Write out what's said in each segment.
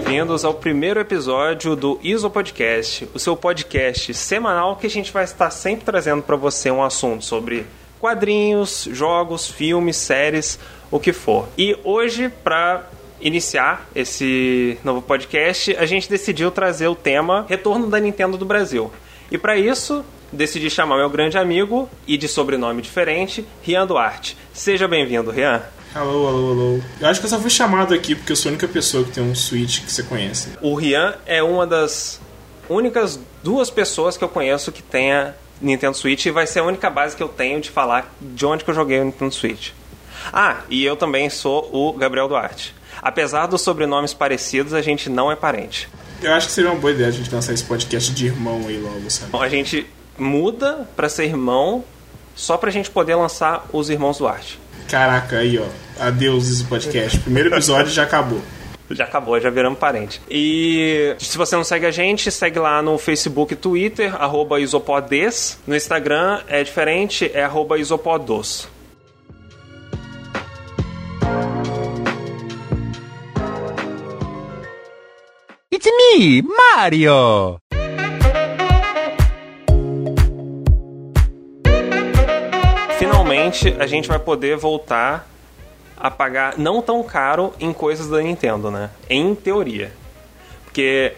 bem-vindos ao primeiro episódio do ISO Podcast, o seu podcast semanal que a gente vai estar sempre trazendo para você um assunto sobre quadrinhos, jogos, filmes, séries, o que for. E hoje, para iniciar esse novo podcast, a gente decidiu trazer o tema Retorno da Nintendo do Brasil. E para isso, decidi chamar meu grande amigo e de sobrenome diferente, Rian Duarte. Seja bem-vindo, Rian. Alô, alô, alô. Eu acho que eu só fui chamado aqui porque eu sou a única pessoa que tem um Switch que você conhece. O Rian é uma das únicas duas pessoas que eu conheço que tenha Nintendo Switch e vai ser a única base que eu tenho de falar de onde que eu joguei o Nintendo Switch. Ah, e eu também sou o Gabriel Duarte. Apesar dos sobrenomes parecidos, a gente não é parente. Eu acho que seria uma boa ideia a gente lançar esse podcast de irmão aí logo, sabe? A gente muda pra ser irmão só pra gente poder lançar os irmãos Duarte. Caraca, aí ó. Adeus esse podcast. Primeiro episódio já acabou. Já acabou, já viramos parente. E se você não segue a gente, segue lá no Facebook e Twitter, arroba isopodes. No Instagram é diferente, é arroba isopodos. It's me, Mario! A gente vai poder voltar a pagar não tão caro em coisas da Nintendo, né? Em teoria. Porque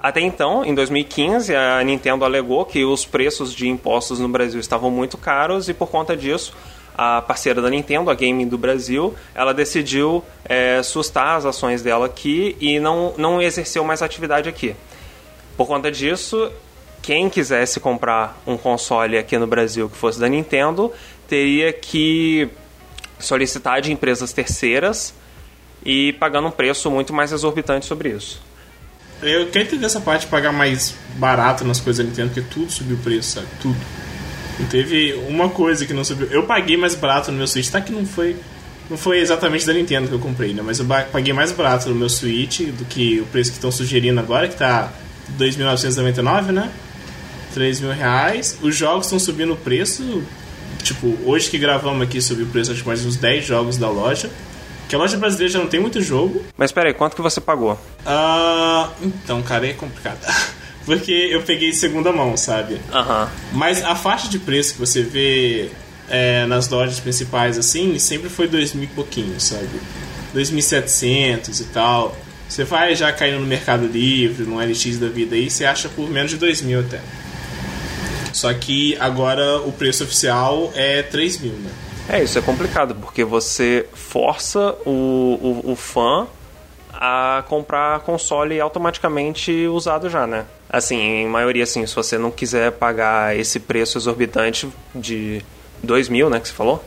até então, em 2015, a Nintendo alegou que os preços de impostos no Brasil estavam muito caros e por conta disso, a parceira da Nintendo, a Gaming do Brasil, ela decidiu é, sustar as ações dela aqui e não, não exerceu mais atividade aqui. Por conta disso, quem quisesse comprar um console aqui no Brasil que fosse da Nintendo, teria que solicitar de empresas terceiras e pagando um preço muito mais exorbitante sobre isso. Eu quero entender essa parte de pagar mais barato nas coisas da Nintendo, porque tudo subiu o preço, sabe? Tudo. Não teve uma coisa que não subiu. Eu paguei mais barato no meu Switch, tá que não foi. Não foi exatamente da Nintendo que eu comprei, né? Mas eu paguei mais barato no meu Switch do que o preço que estão sugerindo agora, que tá 2.999, né? 3 mil reais. Os jogos estão subindo o preço. Tipo, hoje que gravamos aqui subiu o preço, acho que mais uns 10 jogos da loja. Que a loja brasileira já não tem muito jogo. Mas peraí, quanto que você pagou? Ah, então, cara, é complicado. Porque eu peguei segunda mão, sabe? Aham. Mas a faixa de preço que você vê é, nas lojas principais, assim, sempre foi 2 mil e pouquinho, sabe? 2.700 e tal. Você vai já caindo no Mercado Livre, no LX da vida aí, você acha por menos de 2 mil até. Só que agora o preço oficial é 3 mil, né? É, isso é complicado, porque você força o, o, o fã a comprar console automaticamente usado já, né? Assim, em maioria, assim, se você não quiser pagar esse preço exorbitante de 2 mil, né, que você falou?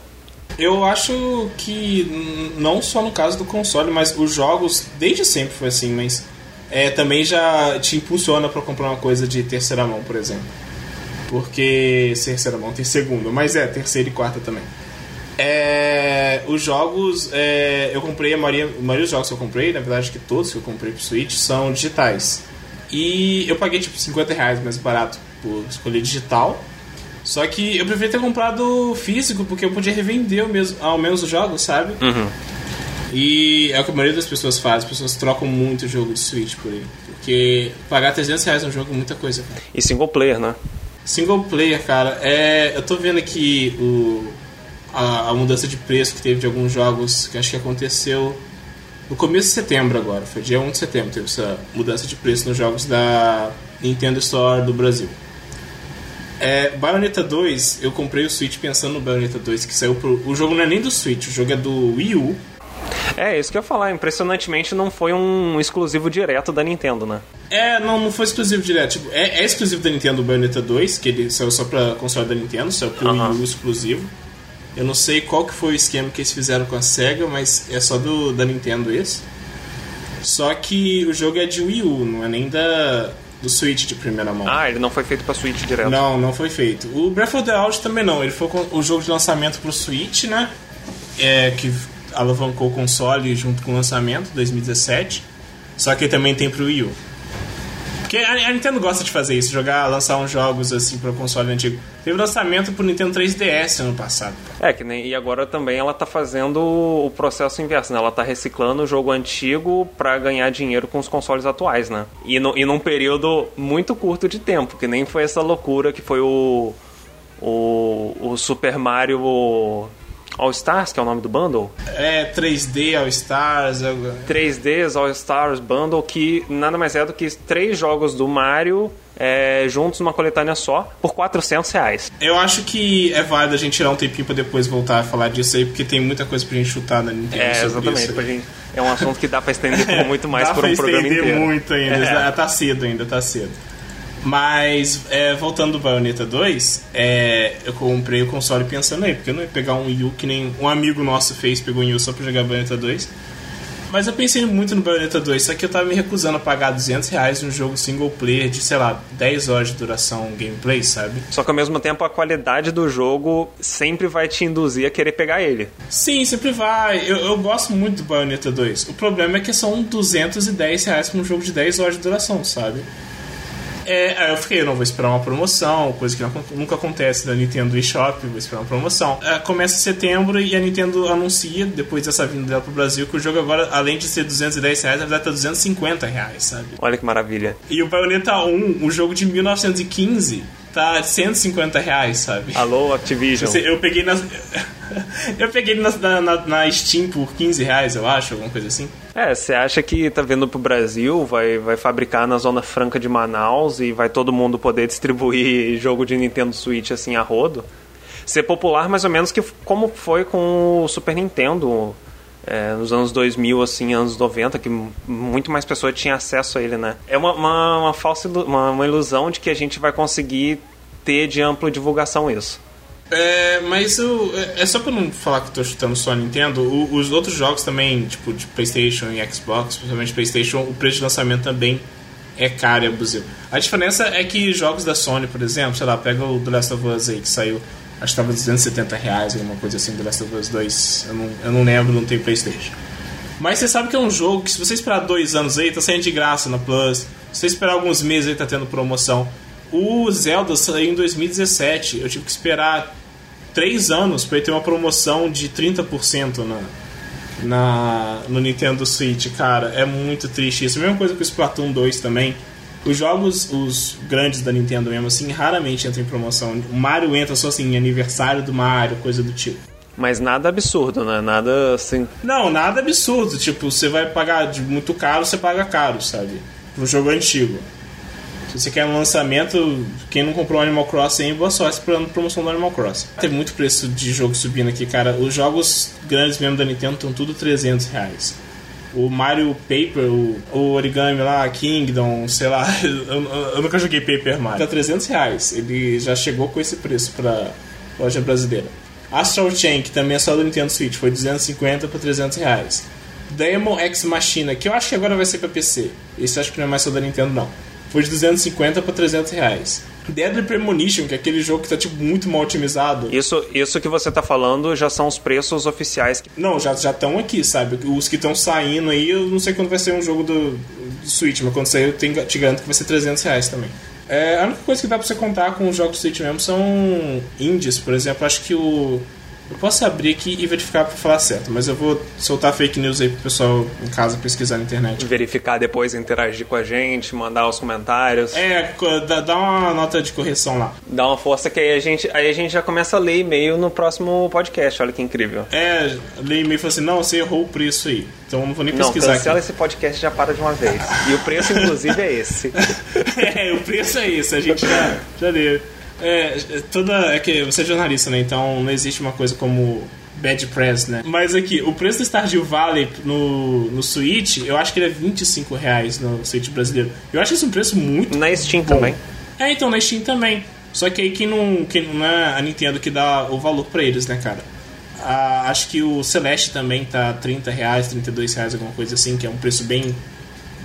Eu acho que não só no caso do console, mas os jogos desde sempre foi assim, mas é, também já te impulsiona para comprar uma coisa de terceira mão, por exemplo. Porque terceira mão tem segunda, mas é terceira e quarta também. É, os jogos, é, eu comprei a maioria, a maioria dos jogos que eu comprei, na verdade que todos que eu comprei pro Switch são digitais. E eu paguei tipo 50 reais mais barato por escolher digital. Só que eu preferia ter comprado físico porque eu podia revender o mesmo, ao menos os jogos, sabe? E é o que a maioria das pessoas faz, as pessoas trocam muito jogo de Switch por aí. Porque pagar 300 reais num jogo é muita coisa, cara. E single player, né? Single player, cara, é. Eu tô vendo aqui o, a, a mudança de preço que teve de alguns jogos que acho que aconteceu no começo de setembro agora. Foi dia 1 de setembro teve essa mudança de preço nos jogos da Nintendo Store do Brasil. É, Bayonetta 2, eu comprei o Switch pensando no Bayonetta 2 que saiu pro. O jogo não é nem do Switch, o jogo é do Wii U. É, isso que eu ia falar. Impressionantemente não foi um exclusivo direto da Nintendo, né? É, não, não foi exclusivo direto. Tipo, é, é exclusivo da Nintendo Bayonetta 2, que ele saiu só pra console da Nintendo, saiu pro Aham. Wii U exclusivo. Eu não sei qual que foi o esquema que eles fizeram com a SEGA, mas é só do, da Nintendo esse. Só que o jogo é de Wii U, não é nem da, do Switch de primeira mão. Ah, ele não foi feito pra Switch direto. Não, não foi feito. O Breath of the Wild também não. Ele foi o jogo de lançamento pro Switch, né? É, que alavancou o console junto com o lançamento, 2017. Só que ele também tem pro Wii U. Porque a, a Nintendo gosta de fazer isso, jogar, lançar uns jogos assim para o console antigo. Teve lançamento pro Nintendo 3DS ano passado. É, que nem, e agora também ela tá fazendo o processo inverso, né? Ela tá reciclando o jogo antigo para ganhar dinheiro com os consoles atuais, né? E, no, e num período muito curto de tempo, que nem foi essa loucura que foi o, o, o Super Mario All Stars, que é o nome do bundle? É, 3D All Stars. 3D All Stars Bundle, que nada mais é do que três jogos do Mario é, juntos numa coletânea só, por 400 reais. Eu acho que é válido a gente tirar um tempinho pra depois voltar a falar disso aí, porque tem muita coisa pra gente chutar na Nintendo. É, exatamente. Pra gente, é um assunto que dá pra estender por muito mais dá por um programa inteiro. muito ainda. É. Tá cedo ainda, tá cedo. Mas, é, voltando do Bayonetta 2, é, eu comprei o console pensando aí, porque eu não ia pegar um Wii U que nem um amigo nosso fez, pegou um Wii U só pra jogar Bayonetta 2. Mas eu pensei muito no Bayonetta 2, só que eu tava me recusando a pagar 200 reais num jogo single player de, sei lá, 10 horas de duração gameplay, sabe? Só que ao mesmo tempo a qualidade do jogo sempre vai te induzir a querer pegar ele. Sim, sempre vai. Eu, eu gosto muito do Bayonetta 2. O problema é que são 210 reais pra um jogo de 10 horas de duração, sabe? É, aí eu fiquei, não vou esperar uma promoção, coisa que não, nunca acontece da Nintendo eShop, vou esperar uma promoção. É, começa em setembro e a Nintendo anuncia, depois dessa vinda dela pro Brasil, que o jogo agora, além de ser 210 reais, na verdade tá 250 reais, sabe? Olha que maravilha. E o Bayonetta 1, um jogo de 1915, tá 150 reais, sabe? Alô, Activision. Eu peguei nas. eu peguei na, na, na, Steam por 15 reais, eu acho, alguma coisa assim. É, você acha que tá vindo pro Brasil, vai, vai fabricar na Zona Franca de Manaus e vai todo mundo poder distribuir jogo de Nintendo Switch assim a rodo? Ser popular mais ou menos que como foi com o Super Nintendo é, nos anos 2000, assim, anos 90, que muito mais pessoas tinham acesso a ele, né? É uma, uma, uma falsa uma, uma ilusão de que a gente vai conseguir ter de ampla divulgação isso. É, mas eu, é, é só pra não falar que tô chutando só a Nintendo, o, os outros jogos também, tipo de Playstation e Xbox, principalmente Playstation, o preço de lançamento também é caro e abusivo. A diferença é que jogos da Sony, por exemplo, sei lá, pega o The Last of Us aí, que saiu, acho que tava 270 reais, alguma coisa assim, The Last of Us 2, eu não, eu não lembro, não tenho Playstation. Mas você sabe que é um jogo que se você esperar dois anos aí, tá saindo de graça na Plus, se você esperar alguns meses aí, tá tendo promoção. O Zelda saiu em 2017, eu tive que esperar três anos para ele ter uma promoção de 30% na, na, no Nintendo Switch, cara. É muito triste isso. Mesma coisa com o Splatoon 2 também. Os jogos, os grandes da Nintendo mesmo, assim, raramente entram em promoção. O Mario entra só assim, aniversário do Mario, coisa do tipo. Mas nada absurdo, né? Nada assim. Não, nada absurdo. Tipo, você vai pagar de muito caro, você paga caro, sabe? Pro jogo antigo. Se você quer um lançamento, quem não comprou Animal Crossing, boa sorte esperando promoção do Animal Crossing. Teve muito preço de jogo subindo aqui, cara. Os jogos grandes mesmo da Nintendo estão tudo 300 reais. O Mario Paper, o, o Origami lá, Kingdom, sei lá, eu, eu, nunca joguei Paper Mario. Tá 300 reais. Ele já chegou com esse preço pra loja brasileira. Astral Chain, que também é só do Nintendo Switch, foi 250 para 300 reais. Demon X Machina, que eu acho que agora vai ser para PC. Esse acho que não é mais só da Nintendo, não foi de 250 para 300 reais. Deadly Premonition, que é aquele jogo que tá tipo muito mal otimizado. Isso, isso que você tá falando já são os preços oficiais. Não, já já estão aqui, sabe? Os que estão saindo aí, eu não sei quando vai ser um jogo do, do Switch, mas quando sair eu tenho, te garanto que vai ser 300 reais também. É, a única coisa que dá pra você contar com os jogos do Switch mesmo são indies, por exemplo, acho que o eu posso abrir aqui e verificar para falar certo, mas eu vou soltar fake news aí pro pessoal em casa pesquisar na internet. Verificar depois, interagir com a gente, mandar os comentários. É, dá uma nota de correção lá. Dá uma força que aí a gente, aí a gente já começa a ler e-mail no próximo podcast, olha que incrível. É, ler e-mail e falar assim, não, você errou o preço aí. Então eu não vou nem pesquisar não, cancela aqui. esse podcast já para de uma vez. E o preço, inclusive, é esse. é, o preço é esse, a gente já, já leu. É, toda. É que você é jornalista, né? Então não existe uma coisa como bad press, né? Mas aqui, o preço do Stardew Valley no, no Switch, eu acho que ele é 25 reais no Switch brasileiro. Eu acho esse um preço muito. Na Steam bom. também. É, então, na Steam também. Só que aí que não, que não é a Nintendo que dá o valor pra eles, né, cara? Ah, acho que o Celeste também tá 30 reais, 32 reais, alguma coisa assim, que é um preço bem,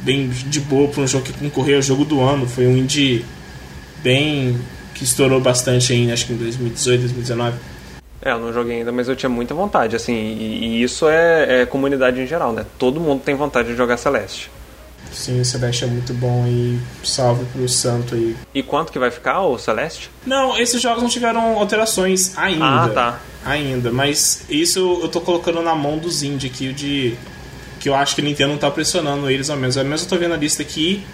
bem de boa pra um jogo que concorreu ao jogo do ano. Foi um indie bem que estourou bastante em, acho que em 2018, 2019. É, eu não joguei ainda, mas eu tinha muita vontade, assim, e, e isso é, é, comunidade em geral, né? Todo mundo tem vontade de jogar Celeste. Sim, o Celeste é muito bom e salve pro santo aí. E quanto que vai ficar o Celeste? Não, esses jogos não tiveram alterações ainda. Ah, tá. Ainda, mas isso eu tô colocando na mão dos indie aqui, de que eu acho que a Nintendo não tá pressionando eles ao menos. Ao menos eu tô vendo a lista aqui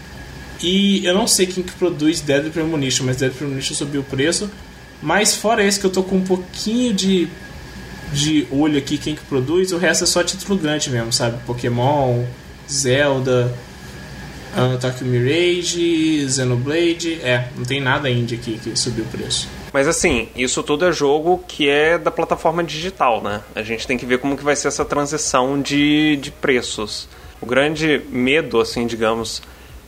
e eu não sei quem que produz Dead Premonition, mas Dead Premonition subiu o preço. Mas fora esse que eu tô com um pouquinho de de olho aqui quem que produz, o resto é só título grande mesmo, sabe? Pokémon, Zelda, uh, Tokyo Mirage, Xenoblade, é, não tem nada indie aqui que subiu o preço. Mas assim, isso tudo é jogo que é da plataforma digital, né? A gente tem que ver como que vai ser essa transição de, de preços. O grande medo, assim, digamos,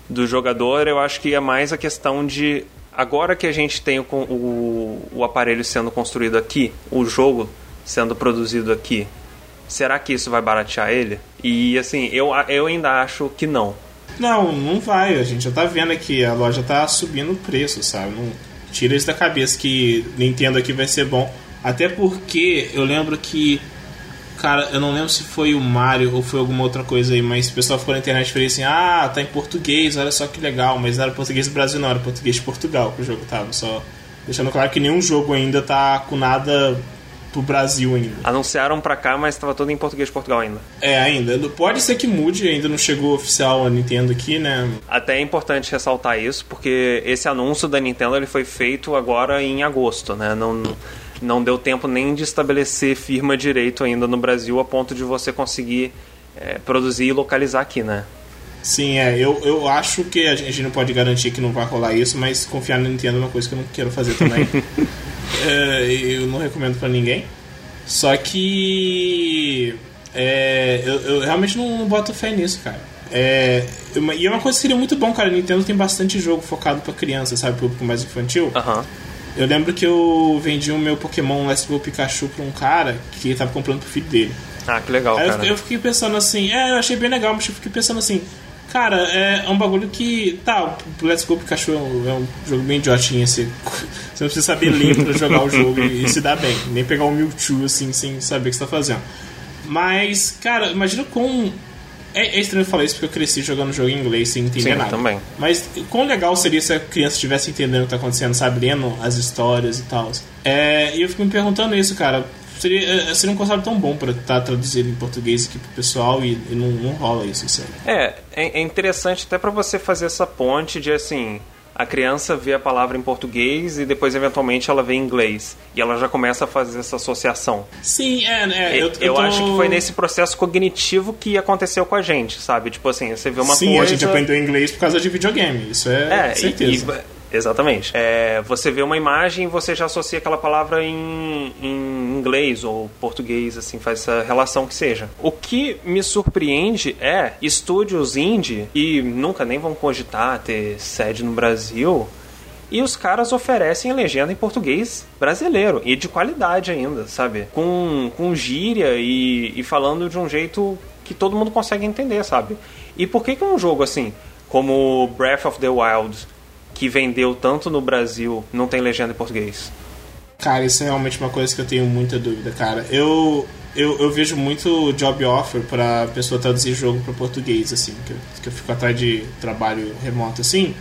do jogador, eu acho que é mais a questão de agora que a gente tem o, o, o aparelho sendo construído aqui, o jogo sendo produzido aqui, será que isso vai baratear ele? E assim, eu, eu ainda acho que não. Não, não vai. A gente já tá vendo aqui, a loja tá subindo o preço, sabe? Não tira isso da cabeça que Nintendo aqui vai ser bom. Até porque eu lembro que. Cara, eu não lembro se foi o Mario ou foi alguma outra coisa aí, mas o pessoal ficou na internet e falou assim: ah, tá em português, olha só que legal. Mas não era português do Brasil, não, era português de Portugal que o jogo tava. Só deixando claro que nenhum jogo ainda tá com nada pro Brasil ainda. Anunciaram pra cá, mas estava todo em português de Portugal ainda. É, ainda. Pode ser que mude, ainda não chegou oficial a Nintendo aqui, né? Até é importante ressaltar isso, porque esse anúncio da Nintendo ele foi feito agora em agosto, né? Não, não deu tempo nem de estabelecer firma direito ainda no Brasil a ponto de você conseguir é, produzir e localizar aqui, né? Sim, é. Eu, eu acho que a gente não pode garantir que não vai rolar isso, mas confiar na Nintendo é uma coisa que eu não quero fazer também. é, eu não recomendo para ninguém. Só que. É, eu, eu, realmente não, não, boto fé nisso, cara. É, e é uma coisa que seria muito bom, cara. A Nintendo tem bastante jogo focado para criança, sabe? Público mais infantil. Uhum. Eu lembro que eu vendi o meu Pokémon Let's Go Pikachu pra um cara que tava comprando pro filho dele. Ah, que legal, Aí cara. Eu, eu fiquei pensando assim, é, eu achei bem legal, mas eu fiquei pensando assim, Cara, é um bagulho que. Tá, o Let's Go Pikachu é um, é um jogo bem idiotinho, assim. Você não precisa saber ler pra jogar o jogo e, e, se dar bem. Nem pegar um Mewtwo, assim, sem saber o que você tá fazendo. Mas, cara, imagina com. É, é estranho falar isso porque eu cresci jogando jogo em inglês sem entender Sim, nada. também. Mas quão legal seria se a criança estivesse entendendo o que tá acontecendo, sabe? Lendo as histórias e tal. É, e eu fico me perguntando isso, cara seria, eh, seria um conceito tão bom para estar tá traduzido em português aqui pro pessoal e, e não, não, rola isso, sério. É, é, é interessante até para você fazer essa ponte de assim, a criança vê a palavra em português e depois eventualmente ela vê em inglês e ela já começa a fazer essa associação. Sim, é, é eu, eu, eu tô... acho que foi nesse processo cognitivo que aconteceu com a gente, sabe? Tipo assim, você vê uma Sim, coisa. Sim, a gente aprendeu inglês por causa de videogame, isso é, é certeza. E, e Exatamente. É, você vê uma imagem e você já associa aquela palavra em, em inglês ou português, assim, faz essa relação que seja. O que me surpreende é estúdios indie, e nunca nem vão cogitar ter sede no Brasil, e os caras oferecem legenda em português brasileiro e de qualidade ainda, sabe? Com, com gíria e, e falando de um jeito que todo mundo consegue entender, sabe? E por que, que um jogo assim, como Breath of the Wild, que vendeu tanto no Brasil não tem legenda em português? Cara, isso é realmente uma coisa que eu tenho muita dúvida, cara. Eu, eu, eu vejo muito job offer pra pessoa traduzir jogo para português, assim, que eu, que eu fico atrás de trabalho remoto, assim.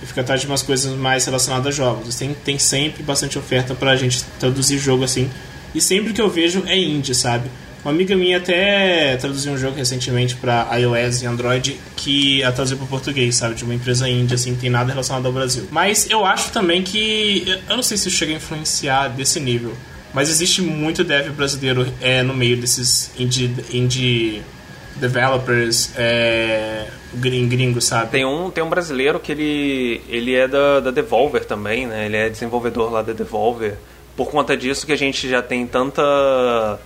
Eu fico atrás de umas coisas mais relacionadas a jogos. Tem, tem sempre bastante oferta pra gente traduzir jogo assim. E sempre que eu vejo é indie, sabe? Uma amiga minha até traduziu um jogo recentemente para iOS e Android que a traduziu para português, sabe? De uma empresa índia, assim, que tem nada relacionado ao Brasil. Mas eu acho também que. Eu não sei se chega a influenciar desse nível. Mas existe muito dev brasileiro é, no meio desses indie, indie developers é, gringos, sabe? Tem um, tem um brasileiro que ele, ele é da, da Devolver também, né? Ele é desenvolvedor lá da Devolver por conta disso que a gente já tem tanta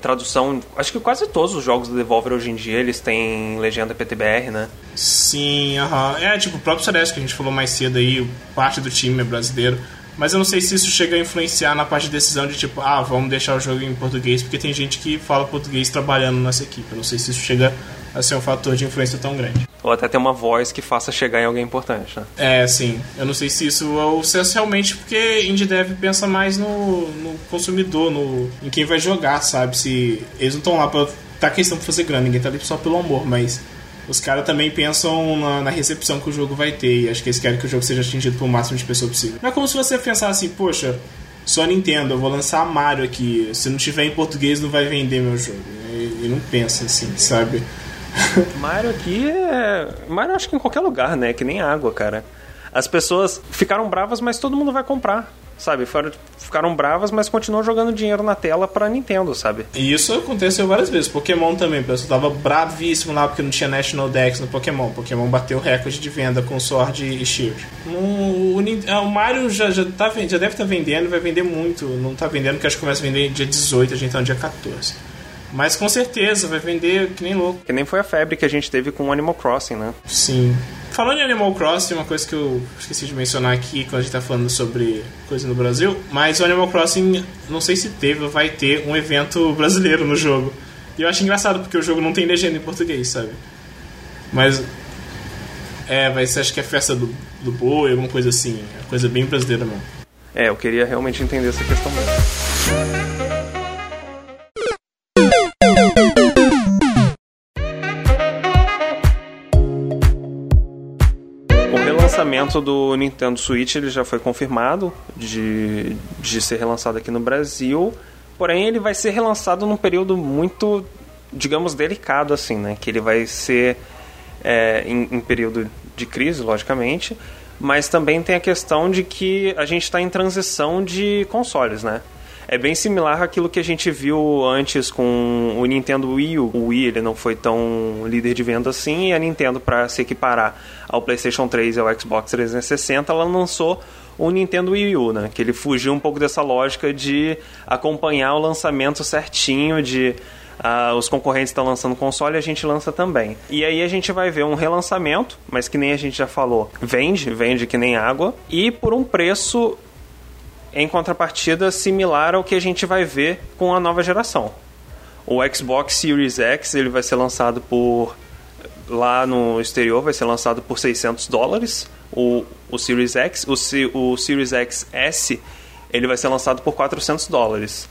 tradução. Acho que quase todos os jogos do Devolver hoje em dia eles têm legenda PTBR, né? Sim, aham. É, tipo, o próprio Celeste que a gente falou mais cedo aí, parte do time é brasileiro. Mas eu não sei se isso chega a influenciar na parte de decisão de tipo, ah, vamos deixar o jogo em português, porque tem gente que fala português trabalhando nessa equipe. Eu não sei se isso chega a ser um fator de influência tão grande. Ou até ter uma voz que faça chegar em alguém importante, né? É, sim. Eu não sei se isso ou se é realmente porque indie dev pensa mais no, no consumidor, no, em quem vai jogar, sabe? Se eles não estão lá pra. Tá questão pra fazer grana, ninguém tá ali só pelo amor, mas os caras também pensam na, na, recepção que o jogo vai ter. E acho que eles querem que o jogo seja atingido por o máximo de pessoas possível. Não é como se você pensasse assim, poxa, só Nintendo, eu vou lançar Mario aqui. Se não tiver em português, não vai vender meu jogo. E, e não pensa assim, sabe? Mario aqui é. Mario acho que em qualquer lugar, né? Que nem água, cara. As pessoas ficaram bravas, mas todo mundo vai comprar sabe? Ficaram bravas, mas continuam jogando dinheiro na tela pra Nintendo, sabe? E isso aconteceu várias vezes. Pokémon também, o pessoal tava bravíssimo lá porque não tinha National Dex no Pokémon. Pokémon bateu recorde de venda com Sword e Shield. O, o, o Mario já, já, tá, já deve estar tá vendendo, vai vender muito. Não tá vendendo, porque acho que começa a vender dia 18, a gente tá no dia 14. Mas com certeza vai vender que nem louco. Que nem foi a febre que a gente teve com Animal Crossing, né? Sim. Falando em Animal Crossing, uma coisa que eu esqueci de mencionar aqui quando a gente tá falando sobre coisa no Brasil, mas o Animal Crossing, não sei se teve ou vai ter um evento brasileiro no jogo. E eu acho engraçado porque o jogo não tem legenda em português, sabe? Mas. É, vai ser, acho que é festa do, do boi, alguma coisa assim. É coisa bem brasileira mesmo. É, eu queria realmente entender essa questão mesmo. Do Nintendo Switch ele já foi confirmado de, de ser relançado aqui no Brasil. Porém, ele vai ser relançado num período muito, digamos, delicado, assim, né? Que ele vai ser é, em, em período de crise, logicamente. Mas também tem a questão de que a gente está em transição de consoles, né? É bem similar àquilo que a gente viu antes com o Nintendo Wii. O Wii ele não foi tão líder de venda assim e a Nintendo para se equiparar ao PlayStation 3 e ao Xbox 360, ela lançou o Nintendo Wii U, né? Que ele fugiu um pouco dessa lógica de acompanhar o lançamento certinho de Uh, os concorrentes estão lançando console e a gente lança também. E aí a gente vai ver um relançamento, mas que nem a gente já falou, vende, vende que nem água, e por um preço em contrapartida similar ao que a gente vai ver com a nova geração. O Xbox Series X ele vai ser lançado por lá no exterior vai ser lançado por 600 dólares. O, o Series X, o, o Series X S ele vai ser lançado por 400 dólares.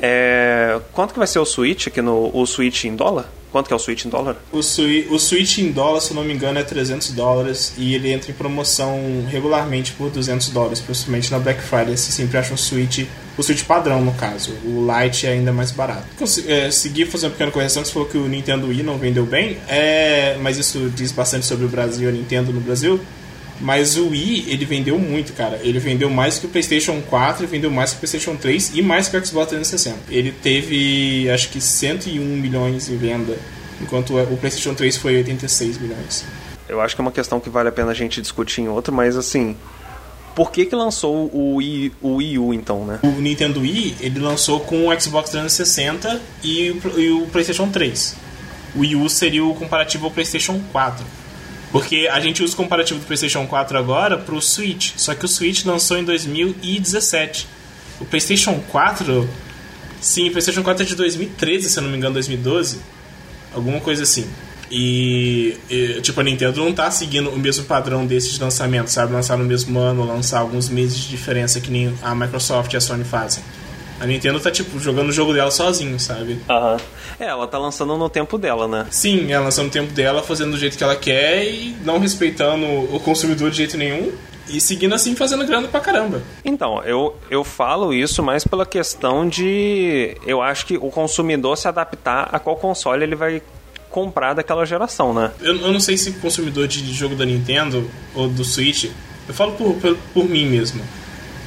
É, quanto que vai ser o Switch aqui no o Switch em dólar? Quanto que é o Switch em dólar? O, sui, o Switch em dólar, se não me engano, é 300 dólares e ele entra em promoção regularmente por 200 dólares, principalmente na Black Friday. Você sempre acha um Switch, o Switch padrão no caso. O Lite é ainda mais barato. É, seguir fazer uma pequena correção, você falou que o Nintendo Wii não vendeu bem, é, mas isso diz bastante sobre o Brasil, a Nintendo no Brasil. Mas o Wii, ele vendeu muito, cara. Ele vendeu mais que o PlayStation 4, vendeu mais que o PlayStation 3 e mais que o Xbox 360. Ele teve, acho que 101 milhões em venda, enquanto o PlayStation 3 foi 86 milhões. Eu acho que é uma questão que vale a pena a gente discutir em outro, mas assim, por que que lançou o Wii, o Wii U então, né? O Nintendo Wii, ele lançou com o Xbox 360 e o, e o PlayStation 3. O Wii U seria o comparativo ao PlayStation 4. Porque a gente usa o comparativo do PlayStation 4 agora pro Switch. Só que o Switch lançou em 2017. O PlayStation 4. Sim, o PlayStation 4 é de 2013, se eu não me engano, 2012. Alguma coisa assim. E, e, tipo, a Nintendo não tá seguindo o mesmo padrão desses lançamentos, sabe? Lançar no mesmo ano, lançar alguns meses de diferença que nem a Microsoft e a Sony fazem. A Nintendo tá, tipo, jogando o jogo dela sozinho, sabe? Aham. É, ela tá lançando no tempo dela, né? Sim, ela lançando no tempo dela, fazendo do jeito que ela quer e não respeitando o consumidor de jeito nenhum. E seguindo assim, fazendo grana pra caramba. Então, eu, eu falo isso mais pela questão de. Eu acho que o consumidor se adaptar a qual console ele vai comprar daquela geração, né? Eu, eu não sei se o consumidor de jogo da Nintendo ou do Switch. Eu falo por, por, por mim mesmo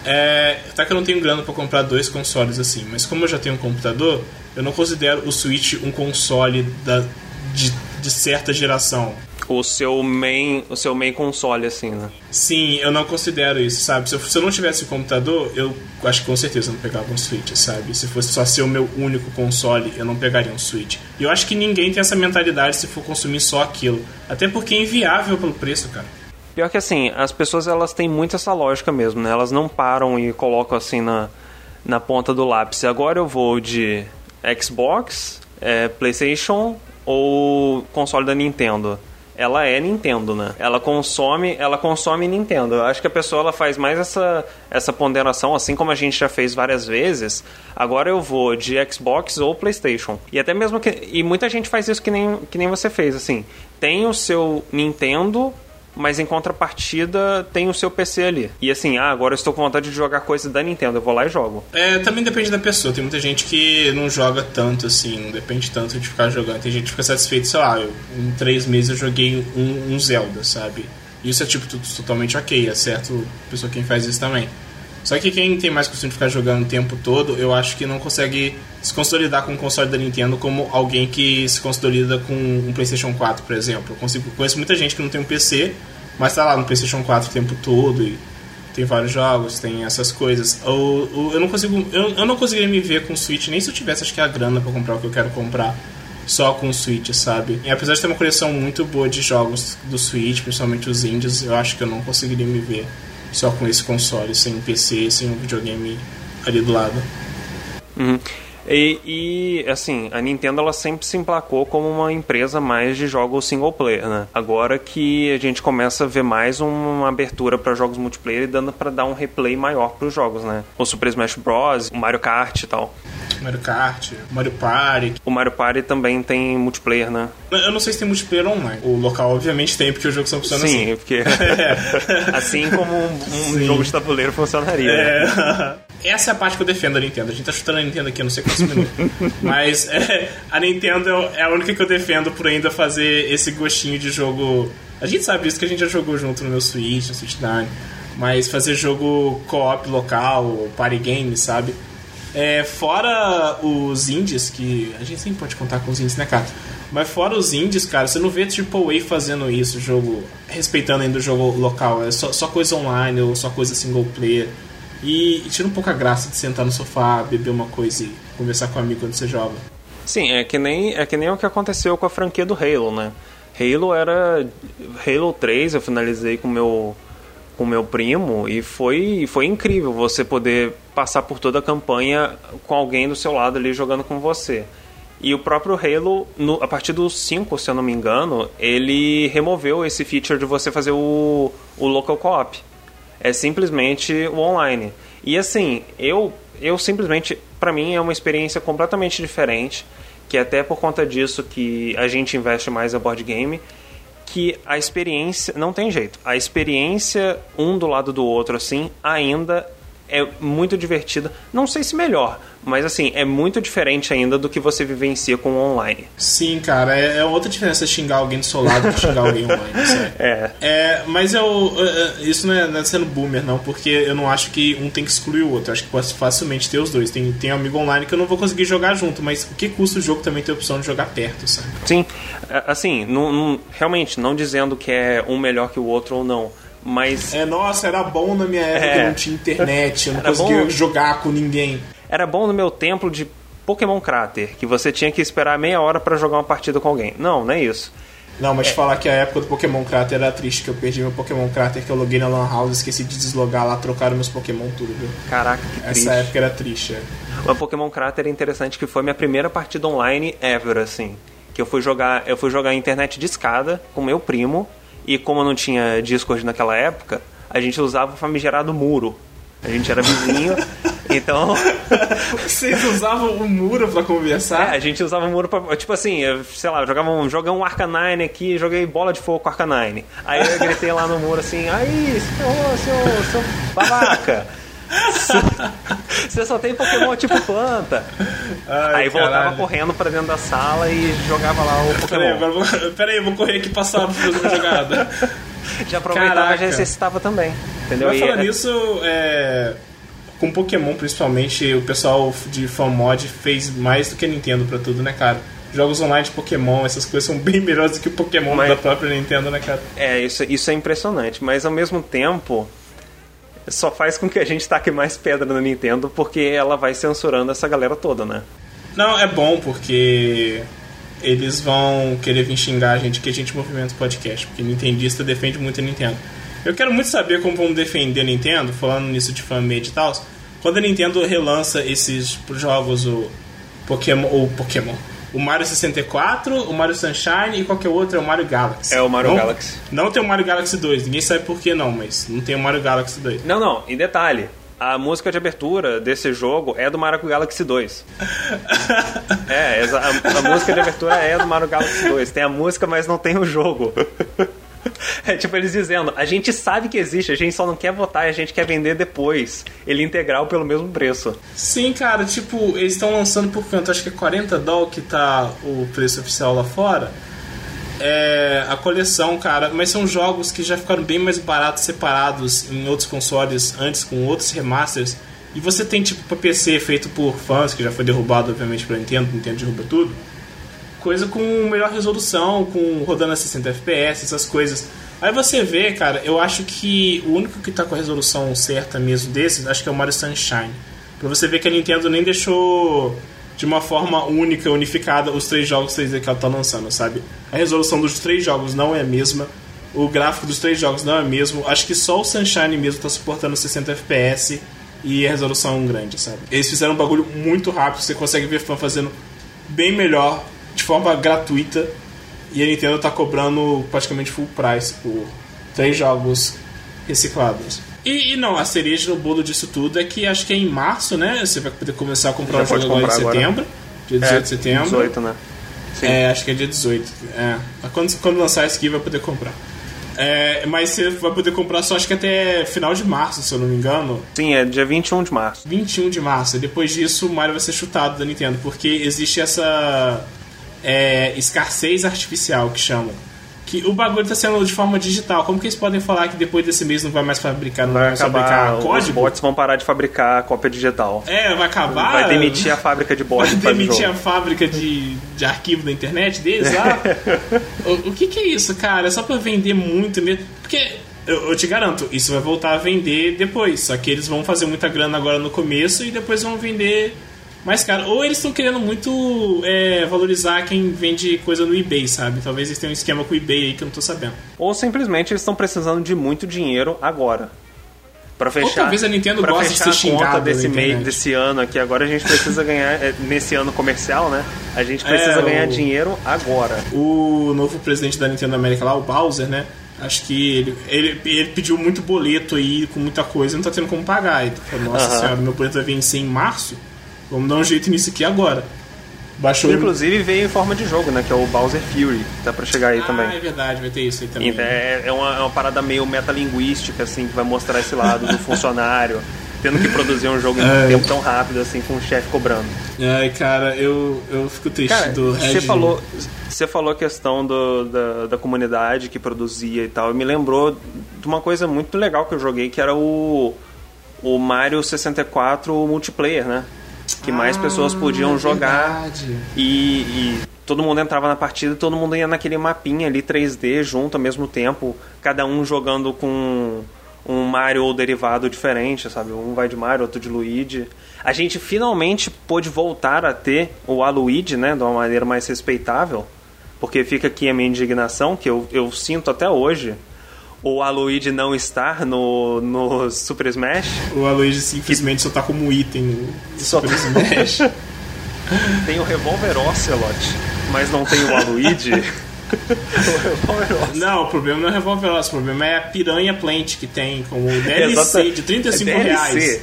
é, tá que eu não tenho grana para comprar dois consoles assim, mas como eu já tenho um computador, eu não considero o Switch um console da, de, de certa geração. O seu main, o seu main console, assim, né? Sim, eu não considero isso, sabe? Se eu, se eu não tivesse computador, eu acho que com certeza eu não pegava um Switch, sabe? Se fosse só ser o meu único console, eu não pegaria um Switch. E eu acho que ninguém tem essa mentalidade se for consumir só aquilo. Até porque é inviável pelo preço, cara. Pior que assim, as pessoas elas têm muito essa lógica mesmo, né? Elas não param e colocam assim na, na ponta do lápis. Agora eu vou de Xbox, é, PlayStation ou console da Nintendo. ela é Nintendo, né? Ela consome, ela consome Nintendo. Eu acho que a pessoa ela faz mais essa, essa ponderação, assim como a gente já fez várias vezes. Agora eu vou de Xbox ou PlayStation. E até mesmo que e muita gente faz isso que nem que nem você fez, assim. Tem o seu Nintendo mas em contrapartida tem o seu PC ali. E assim, ah, agora eu estou com vontade de jogar coisa da Nintendo, eu vou lá e jogo. É, também depende da pessoa. Tem muita gente que não joga tanto assim, não depende tanto de ficar jogando. Tem gente que fica satisfeito, sei lá, eu, em três meses eu joguei um, um Zelda, sabe? Isso é tipo tudo totalmente ok, é certo pessoa quem faz isso também. Só que quem tem mais costume de ficar jogando o tempo todo, eu acho que não consegue se consolidar com o console da Nintendo como alguém que se consolida com um PlayStation 4, por exemplo. Eu consigo, conheço muita gente que não tem um PC, mas tá lá no PlayStation 4 o tempo todo e tem vários jogos, tem essas coisas. Eu, eu não consigo, eu, eu não conseguiria me ver com o Switch nem se eu tivesse acho que a grana para comprar o que eu quero comprar só com o Switch, sabe? E apesar de ter uma coleção muito boa de jogos do Switch, principalmente os indies, eu acho que eu não conseguiria me ver só com esse console, sem um PC, sem um videogame ali do lado. Uhum. E, e, assim, a Nintendo ela sempre se emplacou como uma empresa mais de jogos single player, né? Agora que a gente começa a ver mais uma abertura para jogos multiplayer e dando para dar um replay maior para os jogos, né? O Super Smash Bros, o Mario Kart e tal. Mario Kart, Mario Party. O Mario Party também tem multiplayer, né? Eu não sei se tem multiplayer online. O local, obviamente, tem, porque o jogo só funciona Sim, assim. Sim, porque. assim como um, um jogo de tabuleiro funcionaria. É. Né? Essa é a parte que eu defendo a Nintendo. A gente tá chutando a Nintendo aqui, não sei minutos. Mas é, a Nintendo é a única que eu defendo por ainda fazer esse gostinho de jogo. A gente sabe isso que a gente já jogou junto no meu Switch, no Switch Nine. Mas fazer jogo co-op local, party game, sabe? É, fora os indies, que a gente sempre pode contar com os indies, né, cara? Mas fora os indies, cara, você não vê AAA fazendo isso, jogo respeitando ainda o jogo local. É só, só coisa online ou só coisa single player. E, e, tira um pouco a graça de sentar no sofá, beber uma coisa e conversar com um amigo quando você joga. Sim, é que nem, é que nem o que aconteceu com a franquia do Halo, né? Halo era. Halo 3 eu finalizei com meu com meu primo e foi, foi incrível você poder passar por toda a campanha com alguém do seu lado ali jogando com você. E o próprio Halo, no, a partir do 5, se eu não me engano, ele removeu esse feature de você fazer o, o local co-op. É simplesmente o online. E assim, eu, eu simplesmente, para mim é uma experiência completamente diferente, que é até por conta disso que a gente investe mais a board game que a experiência não tem jeito. A experiência um do lado do outro assim ainda é muito divertida. Não sei se melhor, mas assim, é muito diferente ainda do que você vivencia com o online. Sim, cara, é, é outra diferença xingar alguém do seu lado que xingar alguém online, sabe? É. é. Mas eu. Isso não é, não é, sendo boomer, não, porque eu não acho que um tem que excluir o outro. Eu acho que pode facilmente ter os dois. Tem, tem amigo online que eu não vou conseguir jogar junto, mas o que custa o jogo também ter a opção de jogar perto, sabe? Sim, é, assim, não, não, realmente, não dizendo que é um melhor que o outro ou não mas. É, nossa, era bom na minha época, é. eu não tinha internet, eu não era conseguia bom... jogar com ninguém. Era bom no meu templo de Pokémon Crater, que você tinha que esperar meia hora para jogar uma partida com alguém. Não, não é isso. Não, mas é. falar que a época do Pokémon Crater era triste, que eu perdi meu Pokémon Crater, que eu loguei na Lan House, esqueci de deslogar lá, trocaram meus Pokémon tudo? Caraca, que triste. Essa época era triste, é. O Pokémon Crater é interessante que foi minha primeira partida online ever, assim. Que eu fui jogar, eu fui jogar internet de escada com meu primo, e como não tinha Discord naquela época, a gente usava o famigerado muro. A gente era vizinho, então. Vocês usavam o muro para conversar? É, a gente usava o muro pra. Tipo assim, sei lá, jogava um, joguei um Arcanine aqui, joguei bola de fogo com Arcanine. Aí eu gritei lá no muro assim: aí, seu, seu, seu babaca! Você só tem Pokémon tipo planta. Ai, aí voltava caralho. correndo pra dentro da sala e jogava lá o Pokémon. Peraí, vou, peraí, vou correr aqui passar pra fazer uma jogada. Já aproveitava e já exercitava também. Entendeu? Mas falando nisso, é... com Pokémon principalmente, o pessoal de FanMod fez mais do que a Nintendo pra tudo, né, cara? Jogos online de Pokémon, essas coisas são bem melhores do que o Pokémon mas... da própria Nintendo, né, cara? É, isso, isso é impressionante, mas ao mesmo tempo só faz com que a gente taque mais pedra na Nintendo porque ela vai censurando essa galera toda, né? Não, é bom porque eles vão querer vir xingar a gente que a gente movimenta o podcast, porque Nintendista defende muito a Nintendo. Eu quero muito saber como vão defender a Nintendo, falando nisso de fan-made e tal. Quando a Nintendo relança esses jogos, o Pokémon, o Pokémon, o Mario 64, o Mario Sunshine e qualquer outro é o Mario Galaxy. É o Mario não, Galaxy. Não tem o Mario Galaxy 2, ninguém sabe por que não, mas não tem o Mario Galaxy 2. Não, não, em detalhe. A música de abertura desse jogo é do Mario Galaxy 2. é, a, a música de abertura é do Mario Galaxy 2. Tem a música, mas não tem o jogo. É tipo eles dizendo, a gente sabe que existe, a gente só não quer votar e a gente quer vender depois. Ele integral pelo mesmo preço. Sim, cara, tipo, eles estão lançando por quanto? Acho que é 40 dólares que tá o preço oficial lá fora. É a coleção, cara, mas são jogos que já ficaram bem mais baratos separados em outros consoles antes com outros remasters. E você tem tipo para PC feito por fãs, que já foi derrubado obviamente para Nintendo, Nintendo derruba tudo coisa com melhor resolução, com rodando a 60 FPS, essas coisas. Aí você vê, cara, eu acho que o único que tá com a resolução certa mesmo desses, acho que é o Mario Sunshine. Pra você ver que a Nintendo nem deixou de uma forma única, unificada, os três jogos 3D que ela tá lançando, sabe? A resolução dos três jogos não é a mesma, o gráfico dos três jogos não é o mesmo. Acho que só o Sunshine mesmo tá suportando 60 FPS e a resolução grande, sabe? Eles fizeram um bagulho muito rápido, você consegue ver fã fazendo bem melhor de forma gratuita e a Nintendo está cobrando praticamente full price por três jogos reciclados. E, e, não, a cereja no bolo disso tudo é que acho que é em março, né? Você vai poder começar a comprar o jogo agora em setembro. Dia 18 é, de setembro. 18, né? Sim. É, acho que é dia 18. É. Quando, quando lançar esse aqui, vai poder comprar. É, mas você vai poder comprar só acho que até final de março, se eu não me engano. Sim, é dia 21 de março. 21 de março. Depois disso, o Mario vai ser chutado da Nintendo, porque existe essa é, escassez artificial que chamam. Que o bagulho está sendo de forma digital. Como que eles podem falar que depois desse mês não vai mais fabricar, não vai, vai fabricar código? Os bots vão parar de fabricar cópia digital. É, vai acabar. Vai demitir a fábrica de bots. Vai demitir a fábrica de, de arquivo da internet deles lá. o, o que, que é isso, cara? É só para vender muito mesmo. Porque eu, eu, te garanto, isso vai voltar a vender depois. Só que eles vão fazer muita grana agora no começo e depois vão vender mais caro. Ou eles estão querendo muito é, valorizar quem vende coisa no eBay, sabe? Talvez eles tenham um esquema com o eBay aí que eu não tô sabendo. Ou simplesmente eles estão precisando de muito dinheiro agora. Pra fechar, Ou talvez a Nintendo pra goste fechar de ser a conta desse, mês, desse ano aqui. Agora a gente precisa ganhar, é, nesse ano comercial, né? A gente precisa é, ganhar o, dinheiro agora. O novo presidente da Nintendo América lá, o Bowser, né? Acho que ele, ele, ele pediu muito boleto aí, com muita coisa, não tá tendo como pagar. Ele falou, nossa uh -huh. senhora, meu boleto vai vencer em março. Vamos dar um jeito nisso aqui agora. Baixou Inclusive veio em forma de jogo, né? Que é o Bowser Fury, tá pra chegar aí ah, também. Ah, é verdade, vai ter isso aí também. É, é, uma, é uma parada meio metalinguística, assim, que vai mostrar esse lado do funcionário, tendo que produzir um jogo em um tempo tão rápido, assim, com o chefe cobrando. Ai, cara, eu, eu fico triste cara, do. Você falou, você falou a questão do, da, da comunidade que produzia e tal, e me lembrou de uma coisa muito legal que eu joguei, que era o, o Mario 64 multiplayer, né? Que mais pessoas podiam é jogar e, e, todo mundo entrava na partida e todo mundo ia naquele mapinha ali 3D junto ao mesmo tempo, cada um jogando com um Mario ou derivado diferente, sabe? Um vai de Mario, outro de Luigi. A gente finalmente pôde voltar a ter o Aluigi, né, de uma maneira mais respeitável, porque fica aqui a minha indignação, que eu, eu sinto até hoje o Aloyd não estar no, no Super Smash. O Aloyd simplesmente só tá como item no Super tá... Smash. tem o Revolver Ocelot, mas não tem o Aloyd. não, o problema não é o Revolver Ocelot, o problema é a Piranha Plant que tem como DLC de 35 é reais.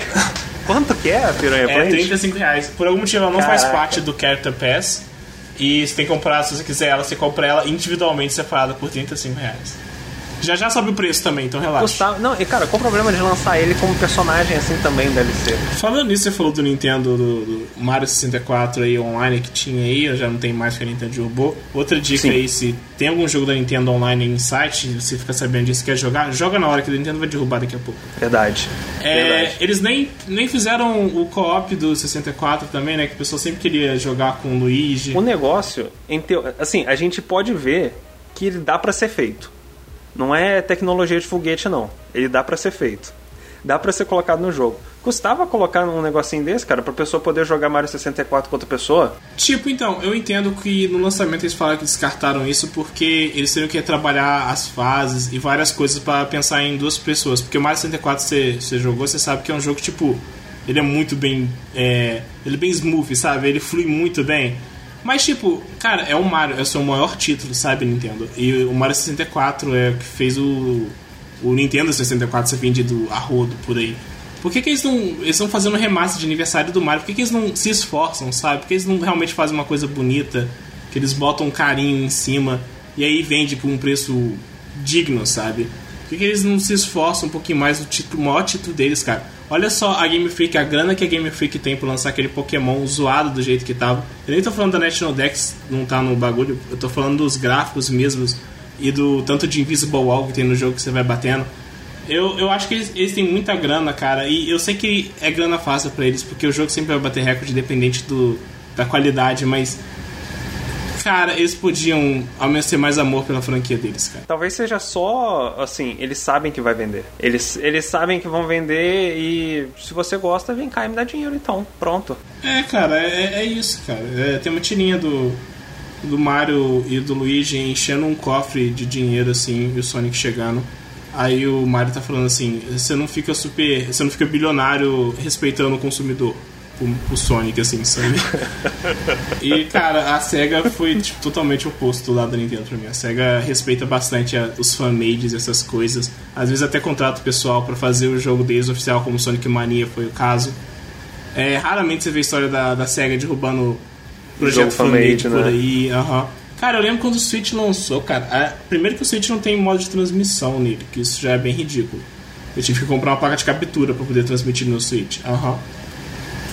Quanto que é a Piranha Plant? É 35 reais. Por algum motivo ela não Caraca. faz parte do Character Pass. E você tem que comprar, se você quiser ela, você compra ela individualmente separada por 35 reais. Já já sobe o preço também, então relaxa. Gustavo, não, e cara, qual o problema de lançar ele como personagem assim também deve ser? Falando nisso, você falou do Nintendo, do, do Mario 64 aí online que tinha aí, já não tem mais que a Nintendo derrubou. Outra dica Sim. aí, se tem algum jogo da Nintendo online em site, você fica sabendo disso quer jogar, joga na hora que a Nintendo vai derrubar daqui a pouco. Verdade. É, Verdade. Eles nem, nem fizeram o co-op do 64 também, né? Que a pessoa sempre queria jogar com o Luigi. O negócio, assim, a gente pode ver que ele dá para ser feito não é tecnologia de foguete, não. Ele dá para ser feito. Dá para ser colocado no jogo. Custava colocar um negocinho desse, cara, pra pessoa poder jogar Mario 64 com outra pessoa? Tipo, então, eu entendo que no lançamento eles falaram que descartaram isso porque eles teriam que trabalhar as fases e várias coisas para pensar em duas pessoas. Porque o Mario 64 você, jogou, você sabe que é um jogo, tipo, ele é muito bem. É, ele é bem smooth, sabe? Ele flui muito bem. Mas, tipo, cara, é o Mario, é o seu maior título, sabe, Nintendo? E o Mario 64 é o que fez o, o Nintendo 64 ser vendido a rodo por aí. Por que, que eles não. Eles estão fazendo remaster de aniversário do Mario? Por que, que eles não se esforçam, sabe? Por que eles não realmente fazem uma coisa bonita? Que eles botam um carinho em cima e aí vende com um preço digno, sabe? Por que, eles não se esforçam um pouquinho mais no título, o maior título deles, cara? Olha só a Game Freak, a grana que a Game Freak tem pra lançar aquele Pokémon zoado do jeito que tava. Eu nem tô falando da National Dex, não tá no bagulho, eu tô falando dos gráficos mesmos e do tanto de Invisible Wall que tem no jogo que você vai batendo. Eu, eu acho que eles, eles têm muita grana, cara, e eu sei que é grana fácil para eles, porque o jogo sempre vai bater recorde independente do, da qualidade, mas cara, eles podiam ao menos ter mais amor pela franquia deles, cara. Talvez seja só, assim, eles sabem que vai vender. Eles, eles sabem que vão vender e se você gosta, vem cá e me dá dinheiro então. Pronto. É, cara, é, é isso, cara. É, tem uma tirinha do, do Mario e do Luigi enchendo um cofre de dinheiro, assim, e o Sonic chegando. Aí o Mario tá falando assim, você não fica super. Você não fica bilionário respeitando o consumidor o, o Sonic, assim, sabe? e, cara, a SEGA foi tipo, totalmente oposto do lado da Nintendo pra mim. A SEGA respeita bastante a, os fanmades, essas coisas. Às vezes até contrata o pessoal para fazer o jogo deles oficial, como Sonic Mania foi o caso. É, raramente você vê a história da, da SEGA derrubando projeto fanmade por né? aí. Uhum. Cara, eu lembro quando o Switch lançou, cara. A, primeiro que o Switch não tem modo de transmissão nele, que isso já é bem ridículo. Eu tive que comprar uma placa de captura para poder transmitir no Switch. Aham. Uhum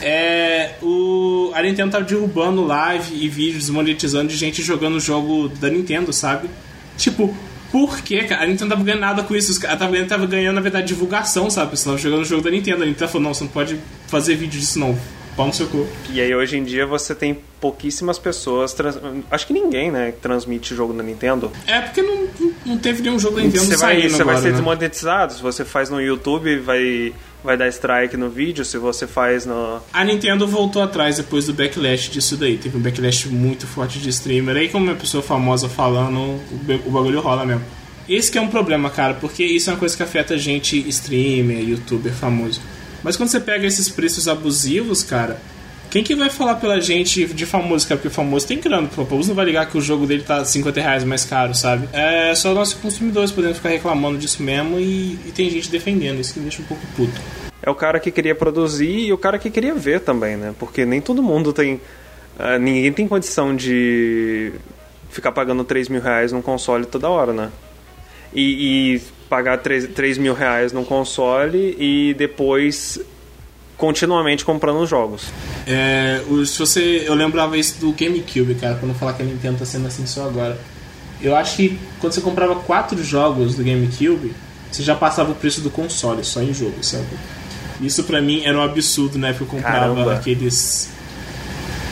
é, o, a Nintendo tava derrubando live e vídeos desmonetizando de gente jogando o jogo da Nintendo, sabe? Tipo, por quê, cara? A Nintendo tava ganhando nada com isso. A tava, tava ganhando, na verdade, divulgação, sabe? Você tava jogando o jogo da Nintendo. A Nintendo falou, não, você não pode fazer vídeo disso, não. Pau no seu cu. E aí, hoje em dia, você tem pouquíssimas pessoas... Trans... Acho que ninguém, né, que transmite jogo da Nintendo. É, porque não, não teve nenhum jogo da Nintendo você vai, Você vai ser né? desmonetizado. Se você faz no YouTube, vai vai dar strike no vídeo se você faz no. A Nintendo voltou atrás depois do backlash disso daí. Teve um backlash muito forte de streamer. Aí, como uma pessoa famosa falando, o bagulho rola mesmo. Esse que é um problema, cara, porque isso é uma coisa que afeta a gente, streamer, youtuber famoso. Mas quando você pega esses preços abusivos, cara, quem que vai falar pela gente de famoso? Porque o famoso tem grana. O famoso não vai ligar que o jogo dele tá 50 reais mais caro, sabe? É só nós consumidores podendo ficar reclamando disso mesmo e, e tem gente defendendo. Isso que me deixa um pouco puto. É o cara que queria produzir e o cara que queria ver também, né? Porque nem todo mundo tem. Uh, ninguém tem condição de ficar pagando 3 mil reais num console toda hora, né? E, e pagar 3, 3 mil reais num console e depois continuamente comprando os jogos. É, se você, eu lembrava isso do GameCube, cara, pra não falar que a Nintendo tá sendo assim só agora. Eu acho que quando você comprava quatro jogos do GameCube, você já passava o preço do console, só em jogo, sabe? Isso pra mim era um absurdo, né? Porque eu comprava Caramba. aqueles.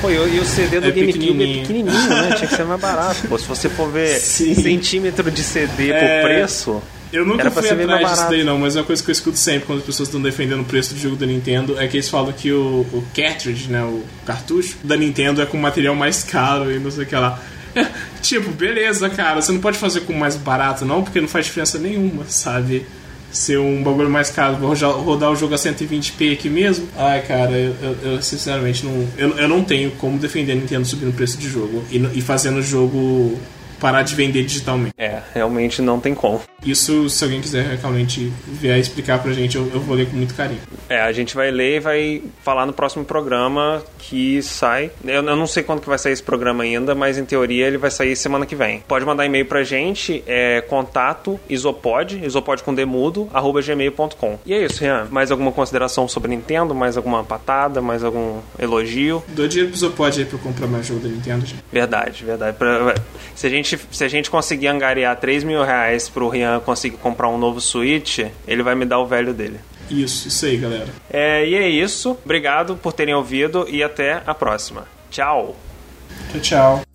Pô, e o CD do é GameCube é pequenininho, né? Tinha que ser mais barato. Pô, se você for ver Sim. centímetro de CD é... por preço. Eu nunca fui atrás disso daí não, mas é uma coisa que eu escuto sempre quando as pessoas estão defendendo o preço do jogo da Nintendo é que eles falam que o, o cartridge, né, o cartucho da Nintendo é com material mais caro e não sei o que lá. É, tipo, beleza, cara, você não pode fazer com mais barato não, porque não faz diferença nenhuma, sabe? Ser um bagulho mais caro, vou rodar o jogo a 120p aqui mesmo. Ai, cara, eu, eu, eu sinceramente não. Eu, eu não tenho como defender a Nintendo subindo o preço de jogo e, e fazendo o jogo parar de vender digitalmente. É, realmente não tem como. Isso, se alguém quiser realmente vier explicar pra gente, eu, eu, vou ler com muito carinho. É, a gente vai ler e vai falar no próximo programa que sai. Eu, eu, não sei quando que vai sair esse programa ainda, mas em teoria ele vai sair semana que vem. Pode mandar e-mail pra gente, é contato isopod, isopod com demudo, arroba gmail.com. E é isso, Rian. Mais alguma consideração sobre Nintendo? Mais alguma patada? Mais algum elogio? Dou dinheiro pro isopod aí pra eu comprar mais jogo da Nintendo, gente. Verdade, verdade. Pra, se a gente, se a gente conseguir angariar 3 mil reais pro Rian conseguir comprar um novo Switch, ele vai me dar o velho dele. Isso, isso aí, galera. É, e é isso. Obrigado por terem ouvido e até a próxima. Tchau. Tchau, tchau.